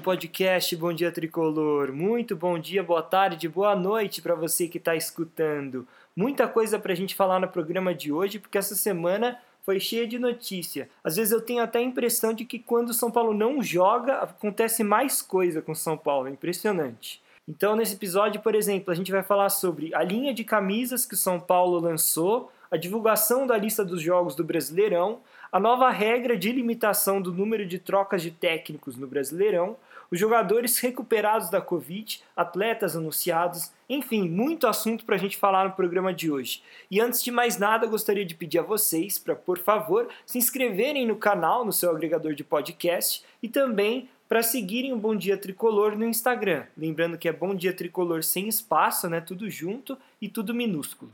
podcast Bom Dia Tricolor. Muito bom dia, boa tarde, boa noite para você que está escutando. Muita coisa para a gente falar no programa de hoje, porque essa semana foi cheia de notícia. Às vezes eu tenho até a impressão de que quando o São Paulo não joga, acontece mais coisa com o São Paulo. É impressionante. Então, nesse episódio, por exemplo, a gente vai falar sobre a linha de camisas que o São Paulo lançou, a divulgação da lista dos jogos do Brasileirão, a nova regra de limitação do número de trocas de técnicos no Brasileirão, os jogadores recuperados da Covid, atletas anunciados, enfim, muito assunto para a gente falar no programa de hoje. E antes de mais nada, gostaria de pedir a vocês para, por favor, se inscreverem no canal, no seu agregador de podcast e também para seguirem o Bom Dia Tricolor no Instagram. Lembrando que é Bom Dia Tricolor sem espaço, né? Tudo junto e tudo minúsculo.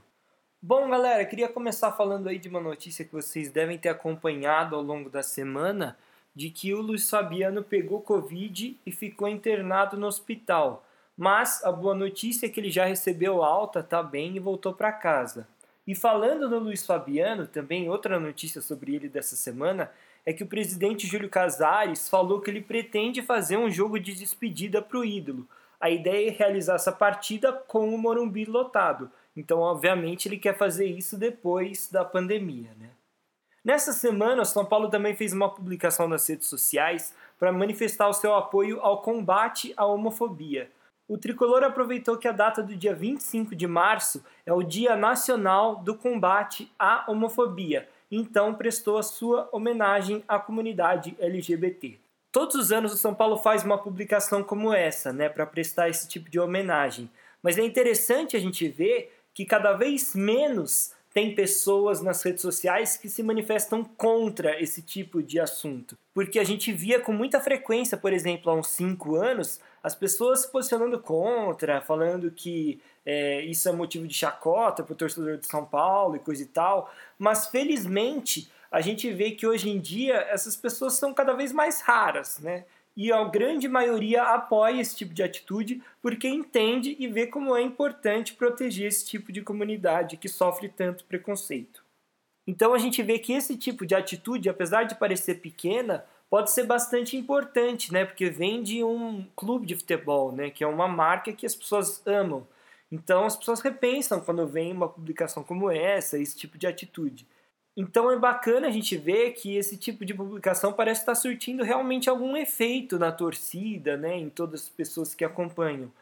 Bom, galera, queria começar falando aí de uma notícia que vocês devem ter acompanhado ao longo da semana, de que o Luiz Fabiano pegou Covid e ficou internado no hospital. Mas a boa notícia é que ele já recebeu alta, tá bem e voltou para casa. E falando no Luiz Fabiano, também outra notícia sobre ele dessa semana é que o presidente Júlio Casares falou que ele pretende fazer um jogo de despedida para o ídolo. A ideia é realizar essa partida com o Morumbi lotado. Então, obviamente, ele quer fazer isso depois da pandemia, né? Nessa semana, o São Paulo também fez uma publicação nas redes sociais para manifestar o seu apoio ao combate à homofobia. O tricolor aproveitou que a data do dia 25 de março é o Dia Nacional do Combate à Homofobia, então prestou a sua homenagem à comunidade LGBT. Todos os anos o São Paulo faz uma publicação como essa, né, para prestar esse tipo de homenagem. Mas é interessante a gente ver que cada vez menos tem pessoas nas redes sociais que se manifestam contra esse tipo de assunto. Porque a gente via com muita frequência, por exemplo, há uns 5 anos, as pessoas se posicionando contra, falando que é, isso é motivo de chacota para o torcedor de São Paulo e coisa e tal. Mas felizmente a gente vê que hoje em dia essas pessoas são cada vez mais raras, né? E a grande maioria apoia esse tipo de atitude porque entende e vê como é importante proteger esse tipo de comunidade que sofre tanto preconceito. Então a gente vê que esse tipo de atitude, apesar de parecer pequena, pode ser bastante importante, né? Porque vem de um clube de futebol, né? Que é uma marca que as pessoas amam. Então as pessoas repensam quando vem uma publicação como essa, esse tipo de atitude. Então é bacana a gente ver que esse tipo de publicação parece estar surtindo realmente algum efeito na torcida, né, em todas as pessoas que acompanham.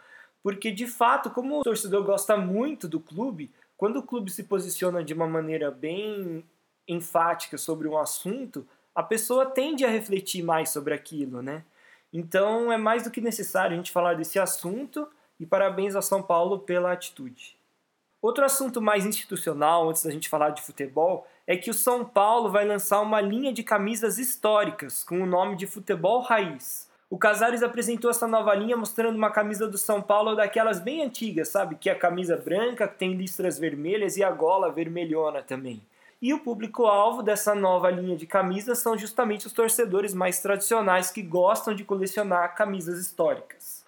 Porque de fato, como o torcedor gosta muito do clube, quando o clube se posiciona de uma maneira bem enfática sobre um assunto, a pessoa tende a refletir mais sobre aquilo, né? Então é mais do que necessário a gente falar desse assunto e parabéns ao São Paulo pela atitude. Outro assunto mais institucional, antes da gente falar de futebol, é que o São Paulo vai lançar uma linha de camisas históricas com o nome de Futebol Raiz. O Casares apresentou essa nova linha mostrando uma camisa do São Paulo daquelas bem antigas, sabe? Que é a camisa branca, que tem listras vermelhas e a gola vermelhona também. E o público-alvo dessa nova linha de camisas são justamente os torcedores mais tradicionais que gostam de colecionar camisas históricas.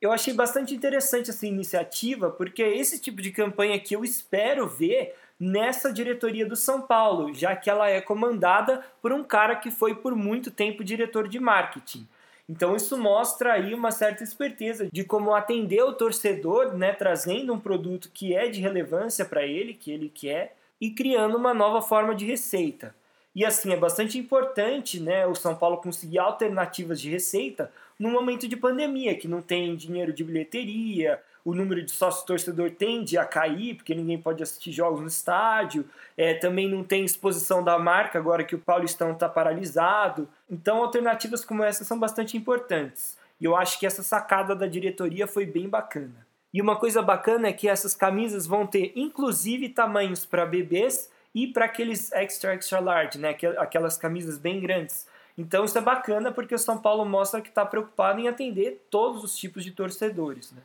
Eu achei bastante interessante essa iniciativa, porque esse tipo de campanha que eu espero ver nessa diretoria do São Paulo, já que ela é comandada por um cara que foi por muito tempo diretor de marketing. Então isso mostra aí uma certa esperteza de como atender o torcedor, né, trazendo um produto que é de relevância para ele, que ele quer, e criando uma nova forma de receita. E assim, é bastante importante né, o São Paulo conseguir alternativas de receita num momento de pandemia, que não tem dinheiro de bilheteria, o número de sócios torcedor tende a cair, porque ninguém pode assistir jogos no estádio, é, também não tem exposição da marca agora que o Paulistão está paralisado. Então, alternativas como essa são bastante importantes. E eu acho que essa sacada da diretoria foi bem bacana. E uma coisa bacana é que essas camisas vão ter inclusive tamanhos para bebês e para aqueles extra extra large, né? Aquelas camisas bem grandes. Então isso é bacana porque o São Paulo mostra que está preocupado em atender todos os tipos de torcedores, né?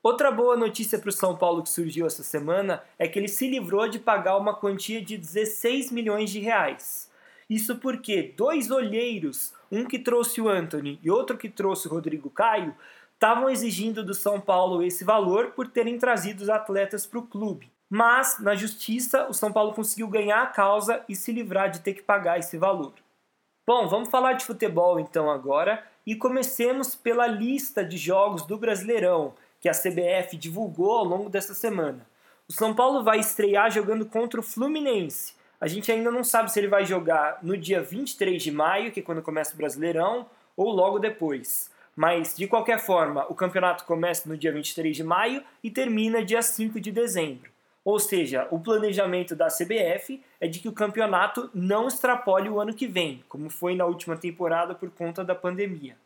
Outra boa notícia para o São Paulo que surgiu essa semana é que ele se livrou de pagar uma quantia de 16 milhões de reais. Isso porque dois olheiros, um que trouxe o Anthony e outro que trouxe o Rodrigo Caio, estavam exigindo do São Paulo esse valor por terem trazido os atletas para o clube. Mas, na justiça, o São Paulo conseguiu ganhar a causa e se livrar de ter que pagar esse valor. Bom, vamos falar de futebol então agora e comecemos pela lista de jogos do Brasileirão que a CBF divulgou ao longo dessa semana. O São Paulo vai estrear jogando contra o Fluminense. A gente ainda não sabe se ele vai jogar no dia 23 de maio, que é quando começa o Brasileirão, ou logo depois. Mas, de qualquer forma, o campeonato começa no dia 23 de maio e termina dia 5 de dezembro. Ou seja, o planejamento da CBF é de que o campeonato não extrapole o ano que vem, como foi na última temporada por conta da pandemia.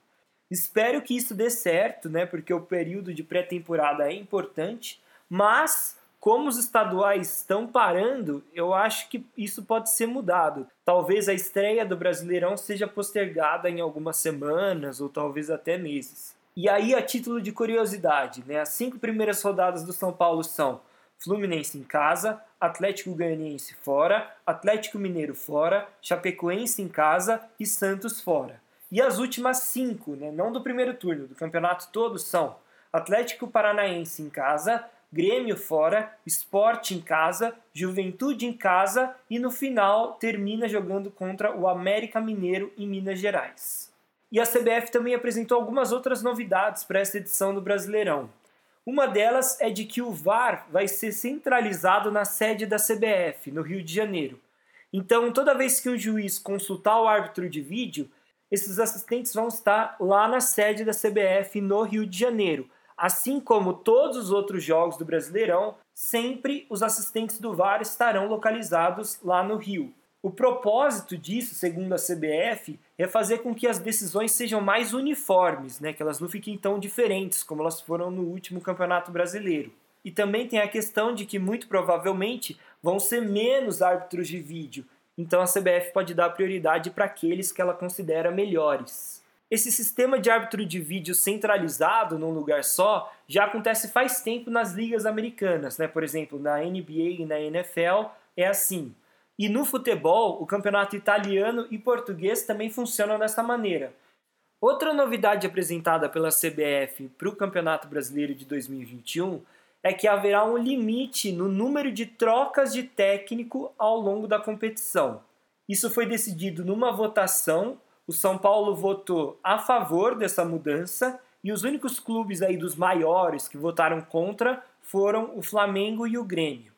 Espero que isso dê certo, né, porque o período de pré-temporada é importante, mas como os estaduais estão parando, eu acho que isso pode ser mudado. Talvez a estreia do Brasileirão seja postergada em algumas semanas ou talvez até meses. E aí, a título de curiosidade, né, as cinco primeiras rodadas do São Paulo são Fluminense em casa, Atlético Goianiense fora, Atlético Mineiro fora, Chapecoense em casa e Santos fora. E as últimas cinco, né, não do primeiro turno, do campeonato todo, são Atlético Paranaense em casa, Grêmio fora, Esporte em casa, Juventude em casa e no final termina jogando contra o América Mineiro em Minas Gerais. E a CBF também apresentou algumas outras novidades para essa edição do Brasileirão. Uma delas é de que o VAR vai ser centralizado na sede da CBF, no Rio de Janeiro. Então, toda vez que um juiz consultar o árbitro de vídeo, esses assistentes vão estar lá na sede da CBF no Rio de Janeiro. Assim como todos os outros jogos do Brasileirão, sempre os assistentes do VAR estarão localizados lá no Rio. O propósito disso, segundo a CBF, é fazer com que as decisões sejam mais uniformes, né? que elas não fiquem tão diferentes como elas foram no último Campeonato Brasileiro. E também tem a questão de que muito provavelmente vão ser menos árbitros de vídeo, então a CBF pode dar prioridade para aqueles que ela considera melhores. Esse sistema de árbitro de vídeo centralizado num lugar só já acontece faz tempo nas ligas americanas, né? Por exemplo, na NBA e na NFL é assim. E no futebol, o campeonato italiano e português também funcionam dessa maneira. Outra novidade apresentada pela CBF para o Campeonato Brasileiro de 2021 é que haverá um limite no número de trocas de técnico ao longo da competição. Isso foi decidido numa votação. O São Paulo votou a favor dessa mudança e os únicos clubes aí dos maiores que votaram contra foram o Flamengo e o Grêmio.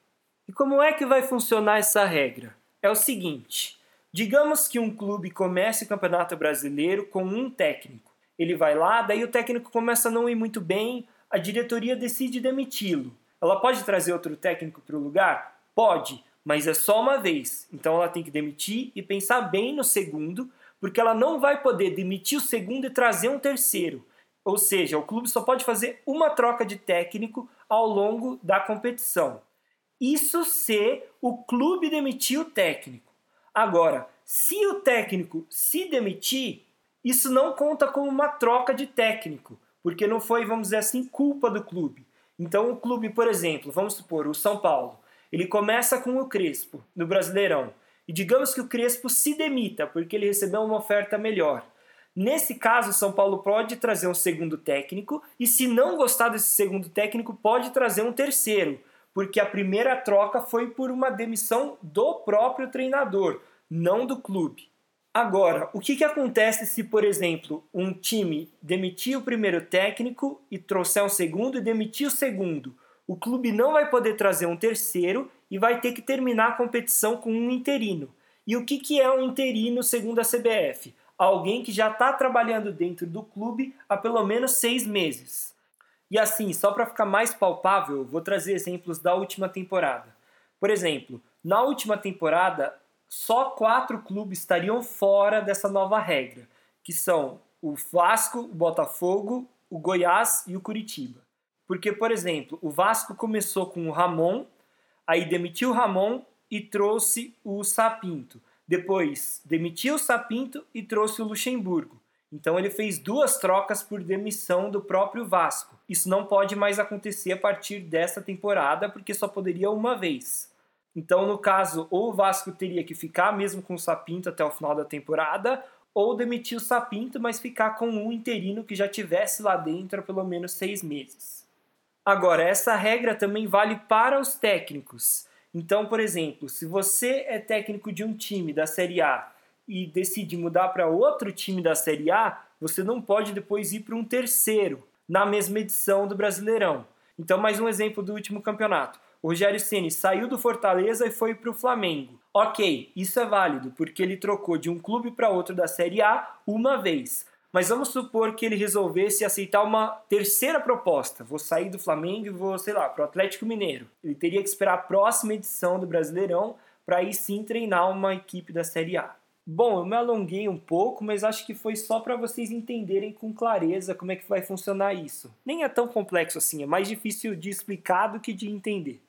E como é que vai funcionar essa regra? É o seguinte: digamos que um clube comece o Campeonato Brasileiro com um técnico. Ele vai lá, daí o técnico começa a não ir muito bem, a diretoria decide demiti-lo. Ela pode trazer outro técnico para o lugar? Pode, mas é só uma vez. Então ela tem que demitir e pensar bem no segundo, porque ela não vai poder demitir o segundo e trazer um terceiro. Ou seja, o clube só pode fazer uma troca de técnico ao longo da competição. Isso se o clube demitir o técnico. Agora, se o técnico se demitir, isso não conta como uma troca de técnico, porque não foi, vamos dizer assim, culpa do clube. Então, o clube, por exemplo, vamos supor, o São Paulo, ele começa com o Crespo no Brasileirão. E digamos que o Crespo se demita porque ele recebeu uma oferta melhor. Nesse caso, o São Paulo pode trazer um segundo técnico e, se não gostar desse segundo técnico, pode trazer um terceiro porque a primeira troca foi por uma demissão do próprio treinador, não do clube. Agora, o que, que acontece se, por exemplo, um time demitir o primeiro técnico e trouxer um segundo e demitir o segundo? O clube não vai poder trazer um terceiro e vai ter que terminar a competição com um interino. E o que, que é um interino segundo a CBF? Alguém que já está trabalhando dentro do clube há pelo menos seis meses. E assim, só para ficar mais palpável, vou trazer exemplos da última temporada. Por exemplo, na última temporada, só quatro clubes estariam fora dessa nova regra, que são o Vasco, o Botafogo, o Goiás e o Curitiba. Porque, por exemplo, o Vasco começou com o Ramon, aí demitiu o Ramon e trouxe o Sapinto. Depois demitiu o Sapinto e trouxe o Luxemburgo. Então ele fez duas trocas por demissão do próprio Vasco. Isso não pode mais acontecer a partir desta temporada, porque só poderia uma vez. Então, no caso, ou o Vasco teria que ficar mesmo com o Sapinto até o final da temporada, ou demitir o Sapinto, mas ficar com um interino que já tivesse lá dentro há pelo menos seis meses. Agora, essa regra também vale para os técnicos. Então, por exemplo, se você é técnico de um time da Série A e decide mudar para outro time da Série A, você não pode depois ir para um terceiro na mesma edição do Brasileirão. Então, mais um exemplo do último campeonato. Rogério Ceni saiu do Fortaleza e foi para o Flamengo. Ok, isso é válido, porque ele trocou de um clube para outro da Série A uma vez. Mas vamos supor que ele resolvesse aceitar uma terceira proposta. Vou sair do Flamengo e vou, sei lá, para o Atlético Mineiro. Ele teria que esperar a próxima edição do Brasileirão para aí sim treinar uma equipe da Série A. Bom, eu me alonguei um pouco, mas acho que foi só para vocês entenderem com clareza como é que vai funcionar isso. Nem é tão complexo assim, é mais difícil de explicar do que de entender.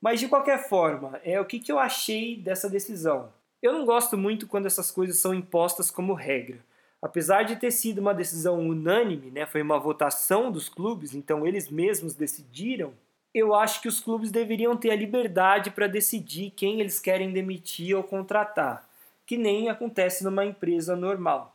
Mas de qualquer forma, é o que, que eu achei dessa decisão. Eu não gosto muito quando essas coisas são impostas como regra. Apesar de ter sido uma decisão unânime, né, foi uma votação dos clubes, então eles mesmos decidiram, eu acho que os clubes deveriam ter a liberdade para decidir quem eles querem demitir ou contratar, que nem acontece numa empresa normal.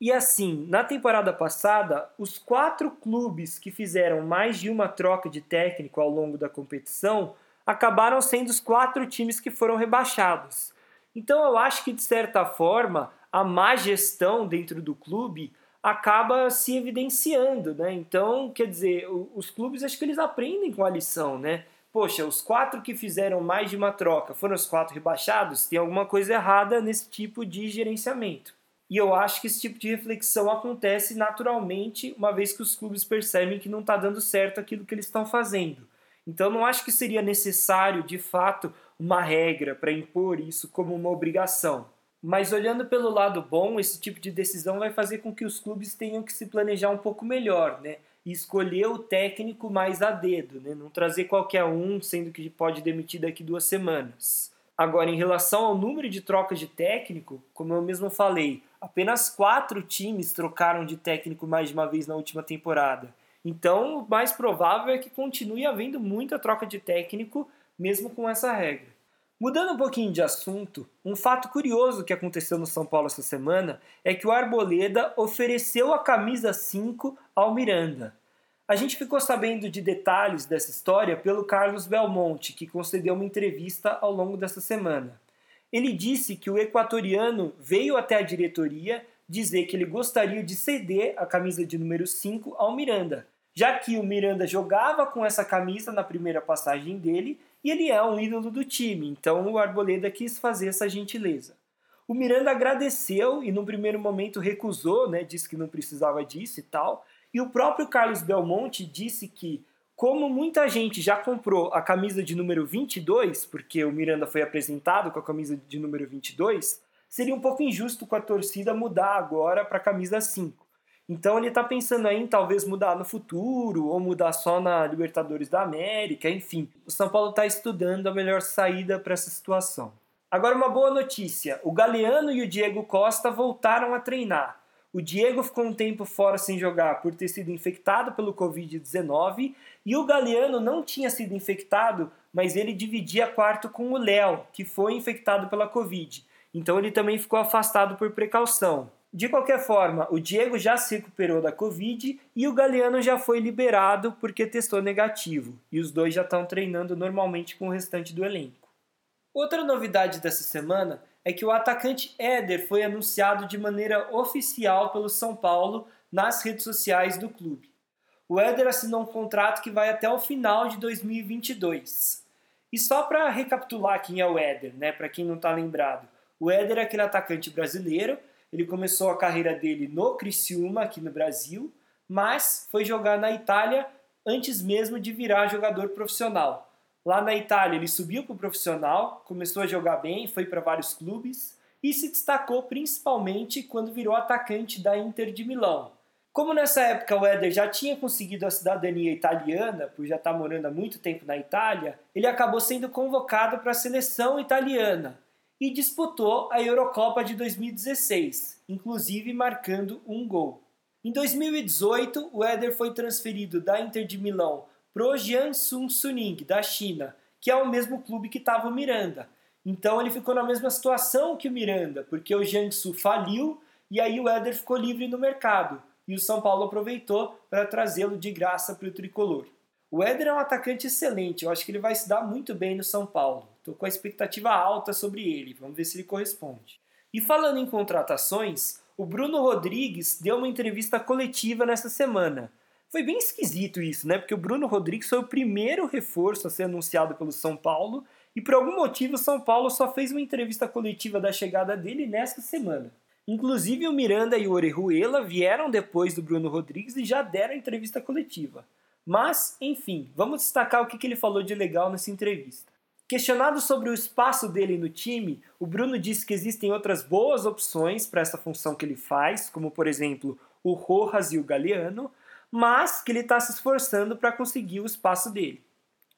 E assim, na temporada passada, os quatro clubes que fizeram mais de uma troca de técnico ao longo da competição acabaram sendo os quatro times que foram rebaixados. Então eu acho que, de certa forma, a má gestão dentro do clube acaba se evidenciando, né? Então, quer dizer, os clubes acho que eles aprendem com a lição, né? Poxa, os quatro que fizeram mais de uma troca foram os quatro rebaixados? Tem alguma coisa errada nesse tipo de gerenciamento. E eu acho que esse tipo de reflexão acontece naturalmente, uma vez que os clubes percebem que não está dando certo aquilo que eles estão fazendo. Então, não acho que seria necessário, de fato, uma regra para impor isso como uma obrigação. Mas olhando pelo lado bom, esse tipo de decisão vai fazer com que os clubes tenham que se planejar um pouco melhor, né? E escolher o técnico mais a dedo, né? Não trazer qualquer um, sendo que pode demitir daqui duas semanas. Agora, em relação ao número de trocas de técnico, como eu mesmo falei, apenas quatro times trocaram de técnico mais de uma vez na última temporada. Então, o mais provável é que continue havendo muita troca de técnico, mesmo com essa regra. Mudando um pouquinho de assunto, um fato curioso que aconteceu no São Paulo essa semana é que o Arboleda ofereceu a camisa 5 ao Miranda. A gente ficou sabendo de detalhes dessa história pelo Carlos Belmonte, que concedeu uma entrevista ao longo dessa semana. Ele disse que o equatoriano veio até a diretoria dizer que ele gostaria de ceder a camisa de número 5 ao Miranda, já que o Miranda jogava com essa camisa na primeira passagem dele e ele é um ídolo do time, então o Arboleda quis fazer essa gentileza. O Miranda agradeceu e no primeiro momento recusou, né, disse que não precisava disso e tal. E o próprio Carlos Belmonte disse que, como muita gente já comprou a camisa de número 22, porque o Miranda foi apresentado com a camisa de número 22, seria um pouco injusto com a torcida mudar agora para a camisa 5. Então ele está pensando aí em talvez mudar no futuro, ou mudar só na Libertadores da América, enfim. O São Paulo está estudando a melhor saída para essa situação. Agora uma boa notícia: o Galeano e o Diego Costa voltaram a treinar. O Diego ficou um tempo fora sem jogar por ter sido infectado pelo Covid-19 e o Galeano não tinha sido infectado, mas ele dividia quarto com o Léo, que foi infectado pela Covid. Então ele também ficou afastado por precaução. De qualquer forma, o Diego já se recuperou da Covid e o Galeano já foi liberado porque testou negativo, e os dois já estão treinando normalmente com o restante do elenco. Outra novidade dessa semana é que o atacante Éder foi anunciado de maneira oficial pelo São Paulo nas redes sociais do clube. O Éder assinou um contrato que vai até o final de 2022. E só para recapitular quem é o Éder, né, para quem não está lembrado, o Éder é aquele atacante brasileiro. Ele começou a carreira dele no Criciúma, aqui no Brasil, mas foi jogar na Itália antes mesmo de virar jogador profissional. Lá na Itália, ele subiu para o profissional, começou a jogar bem, foi para vários clubes e se destacou principalmente quando virou atacante da Inter de Milão. Como nessa época o Éder já tinha conseguido a cidadania italiana, por já estar morando há muito tempo na Itália, ele acabou sendo convocado para a seleção italiana e disputou a Eurocopa de 2016, inclusive marcando um gol. Em 2018, o Éder foi transferido da Inter de Milão para o Jiangsu Suning, da China, que é o mesmo clube que estava o Miranda. Então ele ficou na mesma situação que o Miranda, porque o Jiangsu faliu e aí o Éder ficou livre no mercado. E o São Paulo aproveitou para trazê-lo de graça para o tricolor. O Éder é um atacante excelente, eu acho que ele vai se dar muito bem no São Paulo. Estou com a expectativa alta sobre ele, vamos ver se ele corresponde. E falando em contratações, o Bruno Rodrigues deu uma entrevista coletiva nessa semana. Foi bem esquisito isso, né? Porque o Bruno Rodrigues foi o primeiro reforço a ser anunciado pelo São Paulo e por algum motivo o São Paulo só fez uma entrevista coletiva da chegada dele nesta semana. Inclusive o Miranda e o Orejuela vieram depois do Bruno Rodrigues e já deram entrevista coletiva. Mas, enfim, vamos destacar o que ele falou de legal nessa entrevista. Questionado sobre o espaço dele no time, o Bruno disse que existem outras boas opções para essa função que ele faz, como por exemplo o Rojas e o Galeano, mas que ele está se esforçando para conseguir o espaço dele.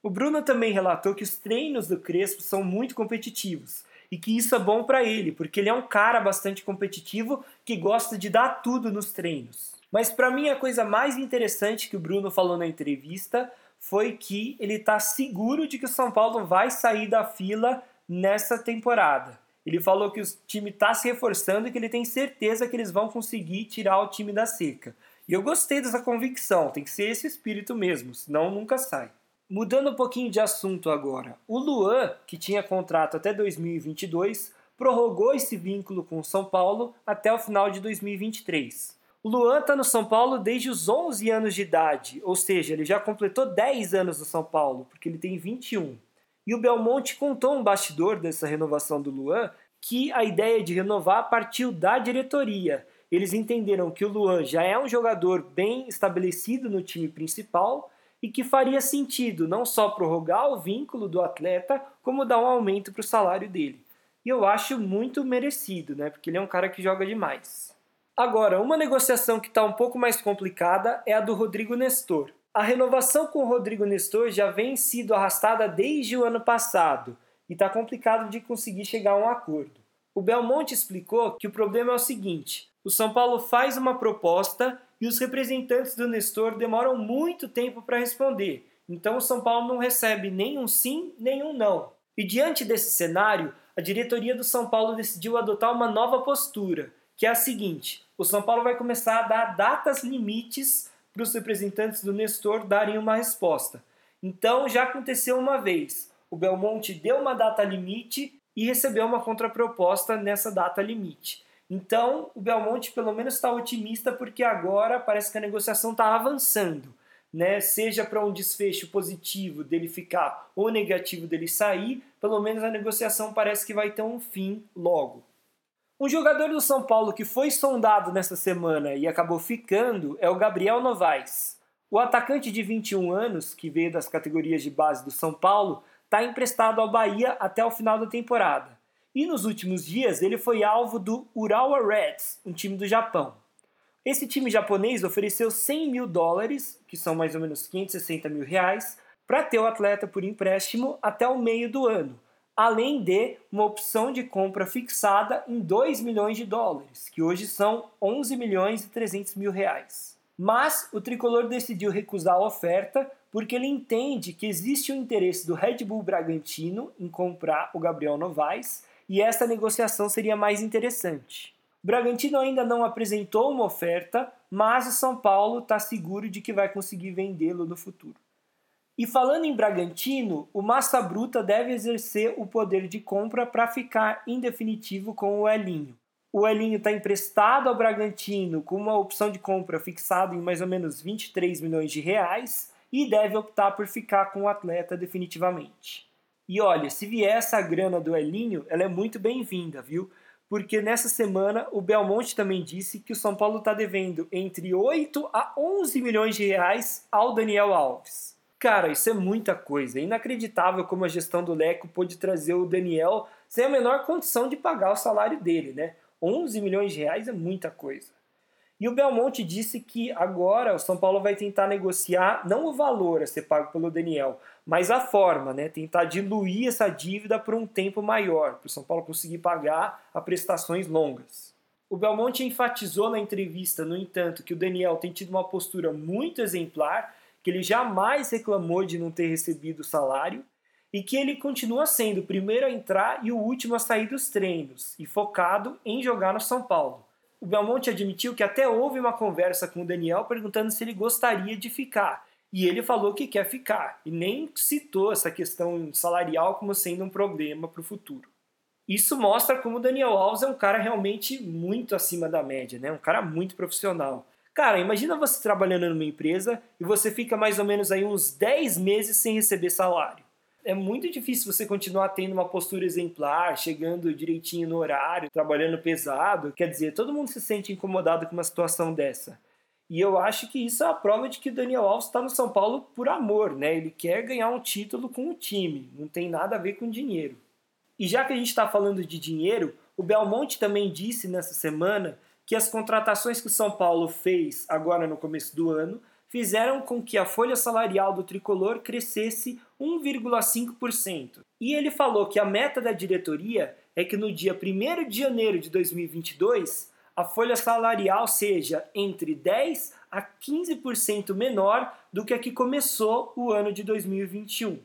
O Bruno também relatou que os treinos do Crespo são muito competitivos e que isso é bom para ele, porque ele é um cara bastante competitivo que gosta de dar tudo nos treinos. Mas para mim a coisa mais interessante que o Bruno falou na entrevista foi que ele está seguro de que o São Paulo vai sair da fila nessa temporada. Ele falou que o time está se reforçando e que ele tem certeza que eles vão conseguir tirar o time da seca. E eu gostei dessa convicção, tem que ser esse espírito mesmo, senão nunca sai. Mudando um pouquinho de assunto agora, o Luan, que tinha contrato até 2022, prorrogou esse vínculo com o São Paulo até o final de 2023. Luan está no São Paulo desde os 11 anos de idade, ou seja, ele já completou 10 anos no São Paulo, porque ele tem 21. E o Belmonte contou um bastidor dessa renovação do Luan que a ideia de renovar partiu da diretoria. Eles entenderam que o Luan já é um jogador bem estabelecido no time principal e que faria sentido não só prorrogar o vínculo do atleta, como dar um aumento para o salário dele. E eu acho muito merecido, né? Porque ele é um cara que joga demais. Agora, uma negociação que está um pouco mais complicada é a do Rodrigo Nestor. A renovação com o Rodrigo Nestor já vem sido arrastada desde o ano passado e está complicado de conseguir chegar a um acordo. O Belmonte explicou que o problema é o seguinte: o São Paulo faz uma proposta e os representantes do Nestor demoram muito tempo para responder. Então o São Paulo não recebe nem um sim, nem um não. E diante desse cenário, a diretoria do São Paulo decidiu adotar uma nova postura, que é a seguinte: o São Paulo vai começar a dar datas limites para os representantes do Nestor darem uma resposta. Então já aconteceu uma vez. O Belmonte deu uma data limite e recebeu uma contraproposta nessa data limite. Então, o Belmonte pelo menos está otimista porque agora parece que a negociação está avançando. Né? Seja para um desfecho positivo dele ficar ou negativo dele sair, pelo menos a negociação parece que vai ter um fim logo. Um jogador do São Paulo que foi sondado nesta semana e acabou ficando é o Gabriel Novaes. O atacante de 21 anos, que veio das categorias de base do São Paulo, está emprestado ao Bahia até o final da temporada. E nos últimos dias ele foi alvo do Urawa Reds, um time do Japão. Esse time japonês ofereceu 100 mil dólares, que são mais ou menos 560 mil reais, para ter o atleta por empréstimo até o meio do ano, além de uma opção de compra fixada em 2 milhões de dólares, que hoje são 11 milhões e 300 mil reais. Mas o tricolor decidiu recusar a oferta porque ele entende que existe o interesse do Red Bull Bragantino em comprar o Gabriel Novaes e essa negociação seria mais interessante. O Bragantino ainda não apresentou uma oferta, mas o São Paulo está seguro de que vai conseguir vendê-lo no futuro. E falando em Bragantino, o Massa Bruta deve exercer o poder de compra para ficar em definitivo com o Elinho. O Elinho está emprestado ao Bragantino com uma opção de compra fixada em mais ou menos 23 milhões de reais e deve optar por ficar com o atleta definitivamente. E olha, se vier essa grana do Elinho, ela é muito bem-vinda, viu? Porque nessa semana o Belmonte também disse que o São Paulo está devendo entre 8 a 11 milhões de reais ao Daniel Alves. Cara, isso é muita coisa. É inacreditável como a gestão do Leco pôde trazer o Daniel sem a menor condição de pagar o salário dele, né? 11 milhões de reais é muita coisa. E o Belmonte disse que agora o São Paulo vai tentar negociar não o valor a ser pago pelo Daniel, mas a forma, né? Tentar diluir essa dívida por um tempo maior, para o São Paulo conseguir pagar a prestações longas. O Belmonte enfatizou na entrevista, no entanto, que o Daniel tem tido uma postura muito exemplar, que ele jamais reclamou de não ter recebido o salário e que ele continua sendo o primeiro a entrar e o último a sair dos treinos e focado em jogar no São Paulo o Belmonte admitiu que até houve uma conversa com o Daniel perguntando se ele gostaria de ficar. E ele falou que quer ficar, e nem citou essa questão salarial como sendo um problema para o futuro. Isso mostra como o Daniel Alves é um cara realmente muito acima da média, né? Um cara muito profissional. Cara, imagina você trabalhando numa empresa e você fica mais ou menos aí uns 10 meses sem receber salário. É muito difícil você continuar tendo uma postura exemplar, chegando direitinho no horário, trabalhando pesado. Quer dizer, todo mundo se sente incomodado com uma situação dessa. E eu acho que isso é a prova de que o Daniel Alves está no São Paulo por amor, né? Ele quer ganhar um título com o time, não tem nada a ver com dinheiro. E já que a gente está falando de dinheiro, o Belmonte também disse nessa semana que as contratações que o São Paulo fez agora no começo do ano fizeram com que a folha salarial do tricolor crescesse 1,5%. E ele falou que a meta da diretoria é que no dia 1 de janeiro de 2022 a folha salarial seja entre 10 a 15% menor do que a que começou o ano de 2021.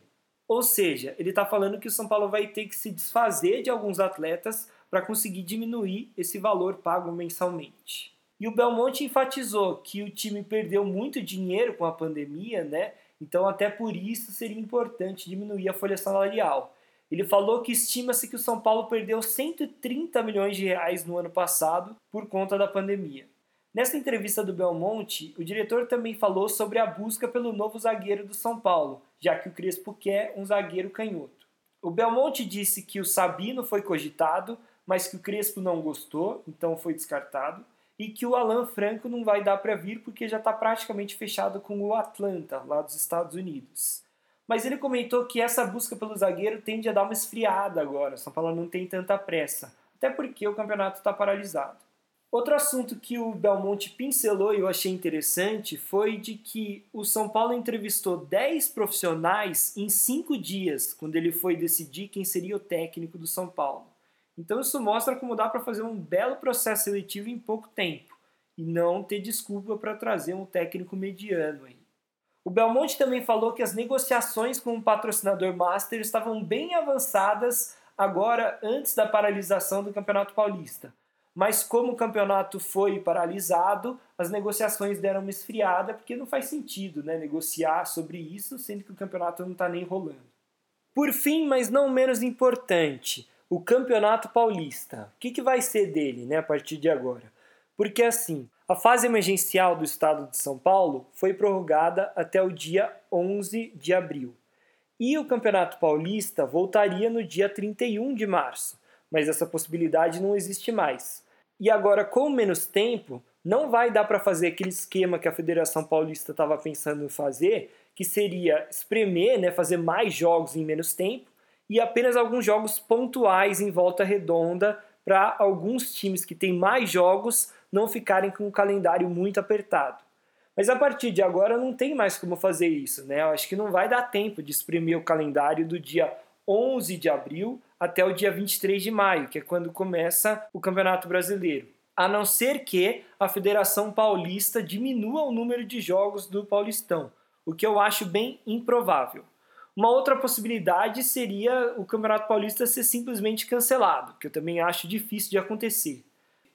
Ou seja, ele está falando que o São Paulo vai ter que se desfazer de alguns atletas para conseguir diminuir esse valor pago mensalmente. E o Belmonte enfatizou que o time perdeu muito dinheiro com a pandemia, né? Então, até por isso seria importante diminuir a folha salarial. Ele falou que estima-se que o São Paulo perdeu 130 milhões de reais no ano passado por conta da pandemia. Nessa entrevista do Belmonte, o diretor também falou sobre a busca pelo novo zagueiro do São Paulo, já que o Crespo quer um zagueiro canhoto. O Belmonte disse que o Sabino foi cogitado, mas que o Crespo não gostou, então foi descartado e que o Alan Franco não vai dar para vir porque já está praticamente fechado com o Atlanta, lá dos Estados Unidos. Mas ele comentou que essa busca pelo zagueiro tende a dar uma esfriada agora. São Paulo não tem tanta pressa, até porque o campeonato está paralisado. Outro assunto que o Belmonte pincelou e eu achei interessante foi de que o São Paulo entrevistou 10 profissionais em 5 dias, quando ele foi decidir quem seria o técnico do São Paulo. Então isso mostra como dá para fazer um belo processo seletivo em pouco tempo e não ter desculpa para trazer um técnico mediano aí. O Belmonte também falou que as negociações com o patrocinador master estavam bem avançadas agora antes da paralisação do Campeonato Paulista. Mas como o campeonato foi paralisado, as negociações deram uma esfriada, porque não faz sentido né, negociar sobre isso, sendo que o campeonato não está nem rolando. Por fim, mas não menos importante, o Campeonato Paulista. O que, que vai ser dele né, a partir de agora? Porque assim, a fase emergencial do estado de São Paulo foi prorrogada até o dia 11 de abril. E o Campeonato Paulista voltaria no dia 31 de março, mas essa possibilidade não existe mais. E agora, com menos tempo, não vai dar para fazer aquele esquema que a Federação Paulista estava pensando em fazer, que seria espremer, né, fazer mais jogos em menos tempo, e apenas alguns jogos pontuais em volta redonda para alguns times que têm mais jogos não ficarem com um calendário muito apertado. Mas a partir de agora não tem mais como fazer isso, né? Eu acho que não vai dar tempo de exprimir o calendário do dia 11 de abril até o dia 23 de maio, que é quando começa o Campeonato Brasileiro. A não ser que a Federação Paulista diminua o número de jogos do Paulistão, o que eu acho bem improvável. Uma outra possibilidade seria o Campeonato Paulista ser simplesmente cancelado, que eu também acho difícil de acontecer.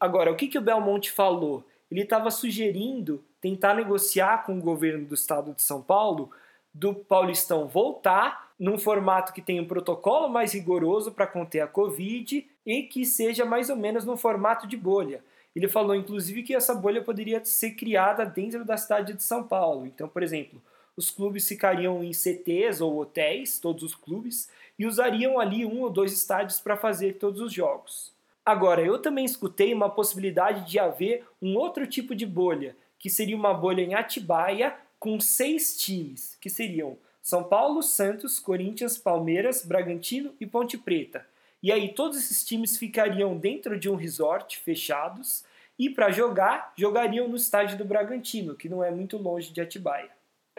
Agora, o que, que o Belmonte falou? Ele estava sugerindo tentar negociar com o governo do estado de São Paulo do Paulistão voltar num formato que tenha um protocolo mais rigoroso para conter a Covid e que seja mais ou menos no formato de bolha. Ele falou, inclusive, que essa bolha poderia ser criada dentro da cidade de São Paulo. Então, por exemplo, os clubes ficariam em CTs ou hotéis, todos os clubes, e usariam ali um ou dois estádios para fazer todos os jogos. Agora, eu também escutei uma possibilidade de haver um outro tipo de bolha, que seria uma bolha em Atibaia com seis times, que seriam São Paulo, Santos, Corinthians, Palmeiras, Bragantino e Ponte Preta. E aí todos esses times ficariam dentro de um resort fechados e para jogar, jogariam no estádio do Bragantino, que não é muito longe de Atibaia.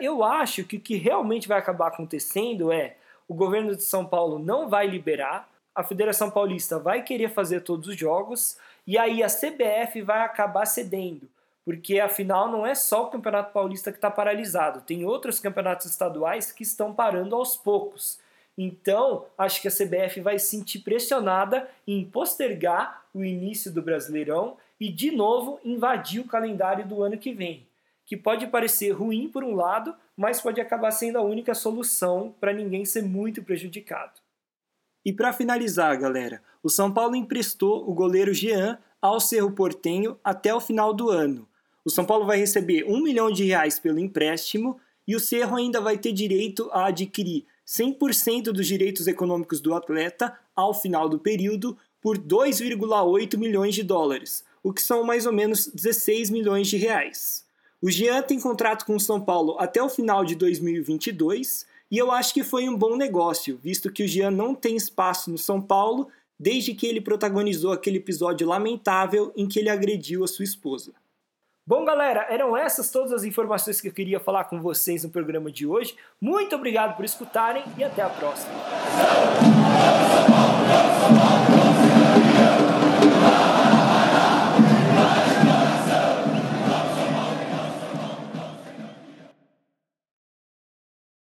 Eu acho que o que realmente vai acabar acontecendo é o governo de São Paulo não vai liberar, a Federação Paulista vai querer fazer todos os jogos e aí a CBF vai acabar cedendo, porque afinal não é só o Campeonato Paulista que está paralisado, tem outros campeonatos estaduais que estão parando aos poucos. Então, acho que a CBF vai se sentir pressionada em postergar o início do Brasileirão e de novo invadir o calendário do ano que vem que pode parecer ruim por um lado, mas pode acabar sendo a única solução para ninguém ser muito prejudicado. E para finalizar, galera, o São Paulo emprestou o goleiro Jean ao Cerro Portenho até o final do ano. O São Paulo vai receber um milhão de reais pelo empréstimo e o Cerro ainda vai ter direito a adquirir 100% dos direitos econômicos do atleta ao final do período por 2,8 milhões de dólares, o que são mais ou menos 16 milhões de reais. O Jean tem contrato com o São Paulo até o final de 2022 e eu acho que foi um bom negócio, visto que o Jean não tem espaço no São Paulo desde que ele protagonizou aquele episódio lamentável em que ele agrediu a sua esposa. Bom, galera, eram essas todas as informações que eu queria falar com vocês no programa de hoje. Muito obrigado por escutarem e até a próxima.